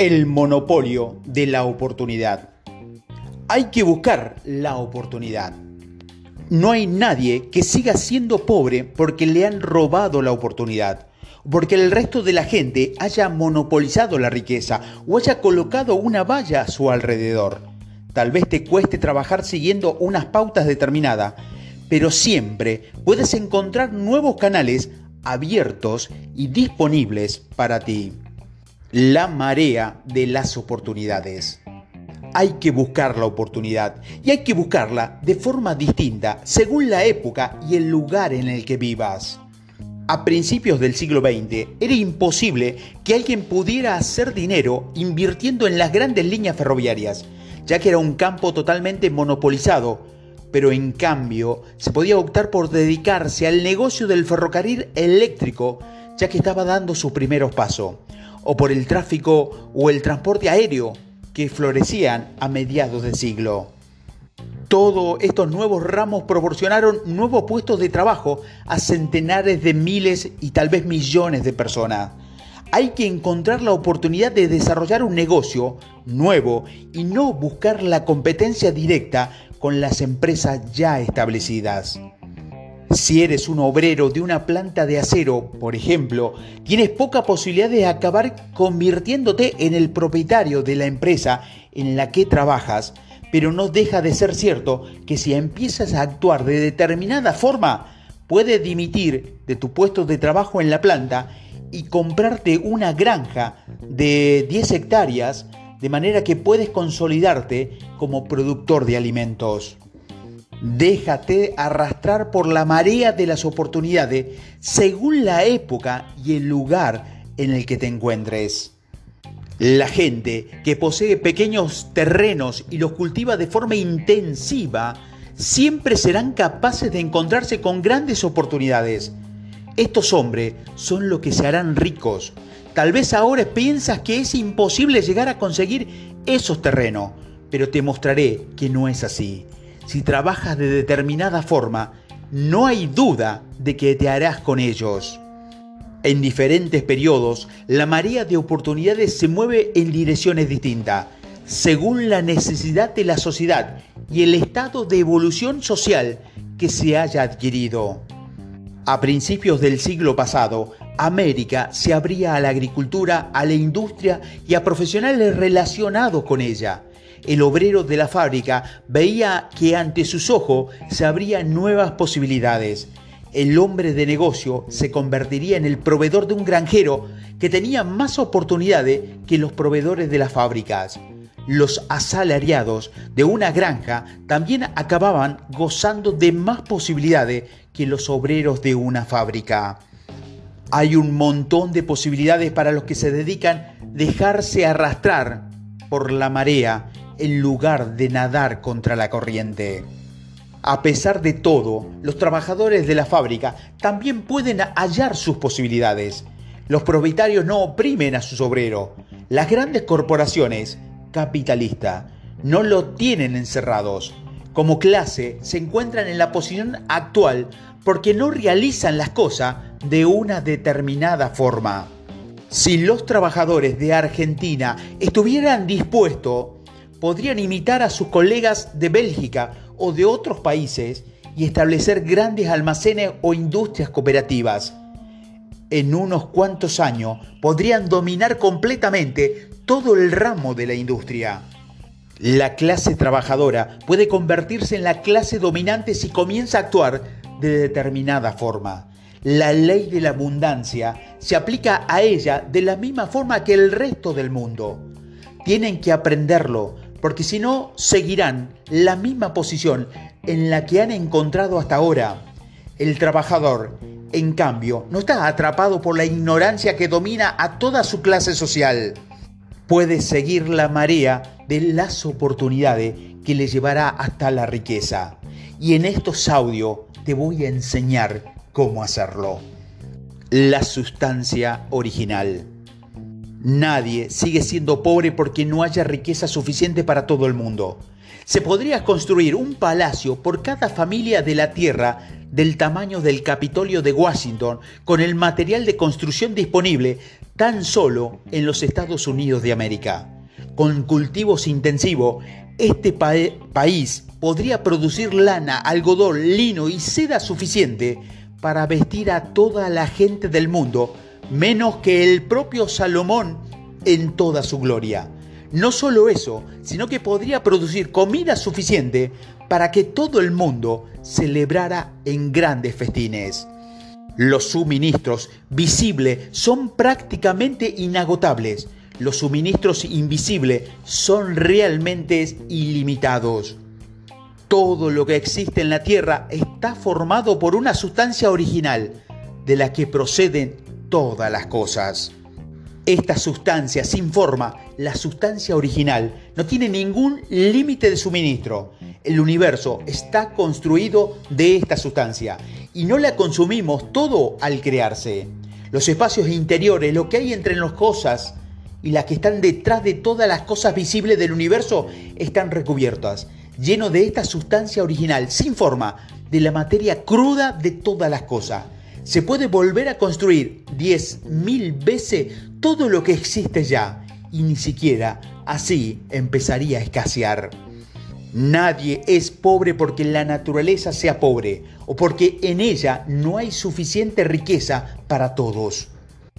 El monopolio de la oportunidad. Hay que buscar la oportunidad. No hay nadie que siga siendo pobre porque le han robado la oportunidad, porque el resto de la gente haya monopolizado la riqueza o haya colocado una valla a su alrededor. Tal vez te cueste trabajar siguiendo unas pautas determinadas, pero siempre puedes encontrar nuevos canales abiertos y disponibles para ti la marea de las oportunidades. Hay que buscar la oportunidad y hay que buscarla de forma distinta según la época y el lugar en el que vivas. A principios del siglo XX era imposible que alguien pudiera hacer dinero invirtiendo en las grandes líneas ferroviarias, ya que era un campo totalmente monopolizado, pero en cambio se podía optar por dedicarse al negocio del ferrocarril eléctrico, ya que estaba dando sus primeros pasos o por el tráfico o el transporte aéreo que florecían a mediados del siglo. Todos estos nuevos ramos proporcionaron nuevos puestos de trabajo a centenares de miles y tal vez millones de personas. Hay que encontrar la oportunidad de desarrollar un negocio nuevo y no buscar la competencia directa con las empresas ya establecidas. Si eres un obrero de una planta de acero, por ejemplo, tienes poca posibilidad de acabar convirtiéndote en el propietario de la empresa en la que trabajas, pero no deja de ser cierto que si empiezas a actuar de determinada forma, puedes dimitir de tu puesto de trabajo en la planta y comprarte una granja de 10 hectáreas de manera que puedes consolidarte como productor de alimentos. Déjate arrastrar por la marea de las oportunidades según la época y el lugar en el que te encuentres. La gente que posee pequeños terrenos y los cultiva de forma intensiva siempre serán capaces de encontrarse con grandes oportunidades. Estos hombres son los que se harán ricos. Tal vez ahora piensas que es imposible llegar a conseguir esos terrenos, pero te mostraré que no es así si trabajas de determinada forma, no hay duda de que te harás con ellos. En diferentes periodos, la marea de oportunidades se mueve en direcciones distintas, según la necesidad de la sociedad y el estado de evolución social que se haya adquirido. A principios del siglo pasado, América se abría a la agricultura, a la industria y a profesionales relacionados con ella el obrero de la fábrica veía que ante sus ojos se abrían nuevas posibilidades. El hombre de negocio se convertiría en el proveedor de un granjero que tenía más oportunidades que los proveedores de las fábricas. Los asalariados de una granja también acababan gozando de más posibilidades que los obreros de una fábrica. Hay un montón de posibilidades para los que se dedican a dejarse arrastrar por la marea en lugar de nadar contra la corriente. A pesar de todo, los trabajadores de la fábrica también pueden hallar sus posibilidades. Los propietarios no oprimen a sus obreros. Las grandes corporaciones capitalistas no lo tienen encerrados. Como clase se encuentran en la posición actual porque no realizan las cosas de una determinada forma. Si los trabajadores de Argentina estuvieran dispuestos podrían imitar a sus colegas de Bélgica o de otros países y establecer grandes almacenes o industrias cooperativas. En unos cuantos años podrían dominar completamente todo el ramo de la industria. La clase trabajadora puede convertirse en la clase dominante si comienza a actuar de determinada forma. La ley de la abundancia se aplica a ella de la misma forma que el resto del mundo. Tienen que aprenderlo porque si no seguirán la misma posición en la que han encontrado hasta ahora. El trabajador, en cambio, no está atrapado por la ignorancia que domina a toda su clase social. Puede seguir la marea de las oportunidades que le llevará hasta la riqueza. Y en estos audios te voy a enseñar cómo hacerlo. La sustancia original. Nadie sigue siendo pobre porque no haya riqueza suficiente para todo el mundo. Se podría construir un palacio por cada familia de la Tierra del tamaño del Capitolio de Washington con el material de construcción disponible tan solo en los Estados Unidos de América. Con cultivos intensivos, este país podría producir lana, algodón, lino y seda suficiente para vestir a toda la gente del mundo, menos que el propio Salomón en toda su gloria. No solo eso, sino que podría producir comida suficiente para que todo el mundo celebrara en grandes festines. Los suministros visibles son prácticamente inagotables. Los suministros invisibles son realmente ilimitados. Todo lo que existe en la Tierra está formado por una sustancia original, de la que proceden todas las cosas. Esta sustancia sin forma, la sustancia original, no tiene ningún límite de suministro. El universo está construido de esta sustancia y no la consumimos todo al crearse. Los espacios interiores, lo que hay entre las cosas y las que están detrás de todas las cosas visibles del universo, están recubiertas lleno de esta sustancia original, sin forma, de la materia cruda de todas las cosas. Se puede volver a construir 10.000 veces todo lo que existe ya y ni siquiera así empezaría a escasear. Nadie es pobre porque la naturaleza sea pobre o porque en ella no hay suficiente riqueza para todos.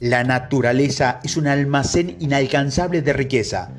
La naturaleza es un almacén inalcanzable de riqueza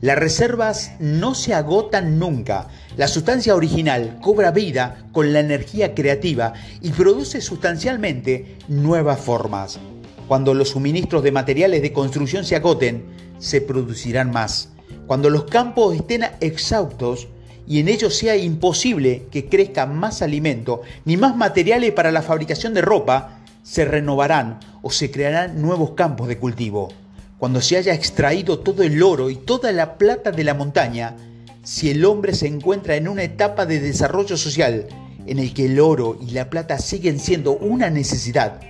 las reservas no se agotan nunca. La sustancia original cobra vida con la energía creativa y produce sustancialmente nuevas formas. Cuando los suministros de materiales de construcción se agoten, se producirán más. Cuando los campos estén exhaustos y en ellos sea imposible que crezca más alimento ni más materiales para la fabricación de ropa, se renovarán o se crearán nuevos campos de cultivo cuando se haya extraído todo el oro y toda la plata de la montaña, si el hombre se encuentra en una etapa de desarrollo social en el que el oro y la plata siguen siendo una necesidad,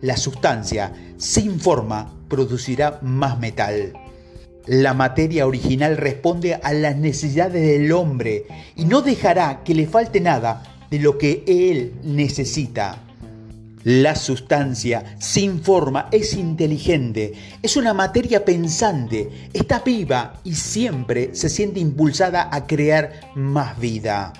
la sustancia sin forma producirá más metal. La materia original responde a las necesidades del hombre y no dejará que le falte nada de lo que él necesita. La sustancia sin forma es inteligente, es una materia pensante, está viva y siempre se siente impulsada a crear más vida.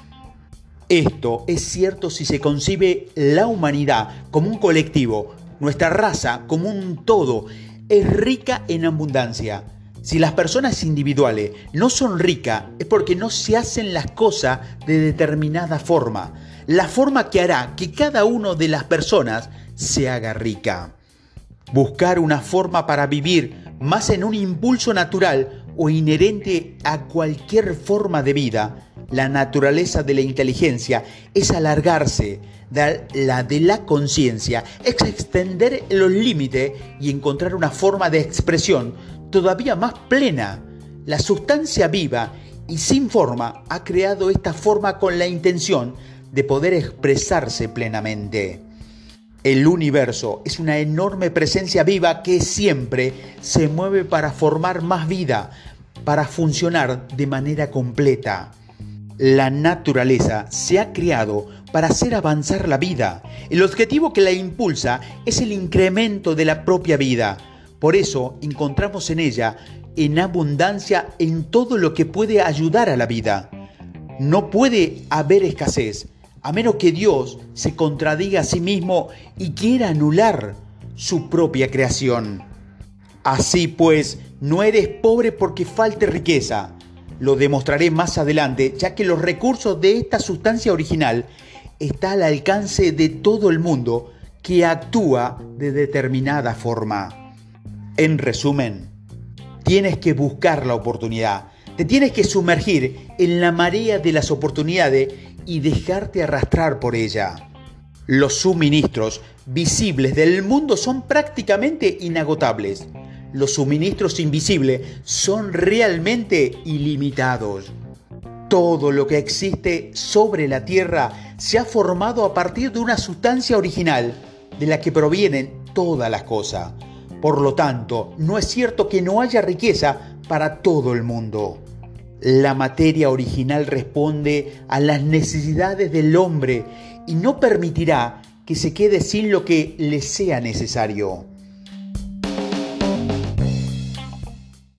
Esto es cierto si se concibe la humanidad como un colectivo, nuestra raza como un todo, es rica en abundancia. Si las personas individuales no son ricas es porque no se hacen las cosas de determinada forma la forma que hará que cada una de las personas se haga rica. Buscar una forma para vivir más en un impulso natural o inherente a cualquier forma de vida. La naturaleza de la inteligencia es alargarse, la de la conciencia es extender los límites y encontrar una forma de expresión todavía más plena. La sustancia viva y sin forma ha creado esta forma con la intención de poder expresarse plenamente. El universo es una enorme presencia viva que siempre se mueve para formar más vida, para funcionar de manera completa. La naturaleza se ha creado para hacer avanzar la vida. El objetivo que la impulsa es el incremento de la propia vida. Por eso encontramos en ella en abundancia en todo lo que puede ayudar a la vida. No puede haber escasez, a menos que Dios se contradiga a sí mismo y quiera anular su propia creación. Así pues, no eres pobre porque falte riqueza. Lo demostraré más adelante, ya que los recursos de esta sustancia original está al alcance de todo el mundo que actúa de determinada forma. En resumen, tienes que buscar la oportunidad, te tienes que sumergir en la marea de las oportunidades y dejarte arrastrar por ella. Los suministros visibles del mundo son prácticamente inagotables. Los suministros invisibles son realmente ilimitados. Todo lo que existe sobre la Tierra se ha formado a partir de una sustancia original de la que provienen todas las cosas. Por lo tanto, no es cierto que no haya riqueza para todo el mundo. La materia original responde a las necesidades del hombre y no permitirá que se quede sin lo que le sea necesario.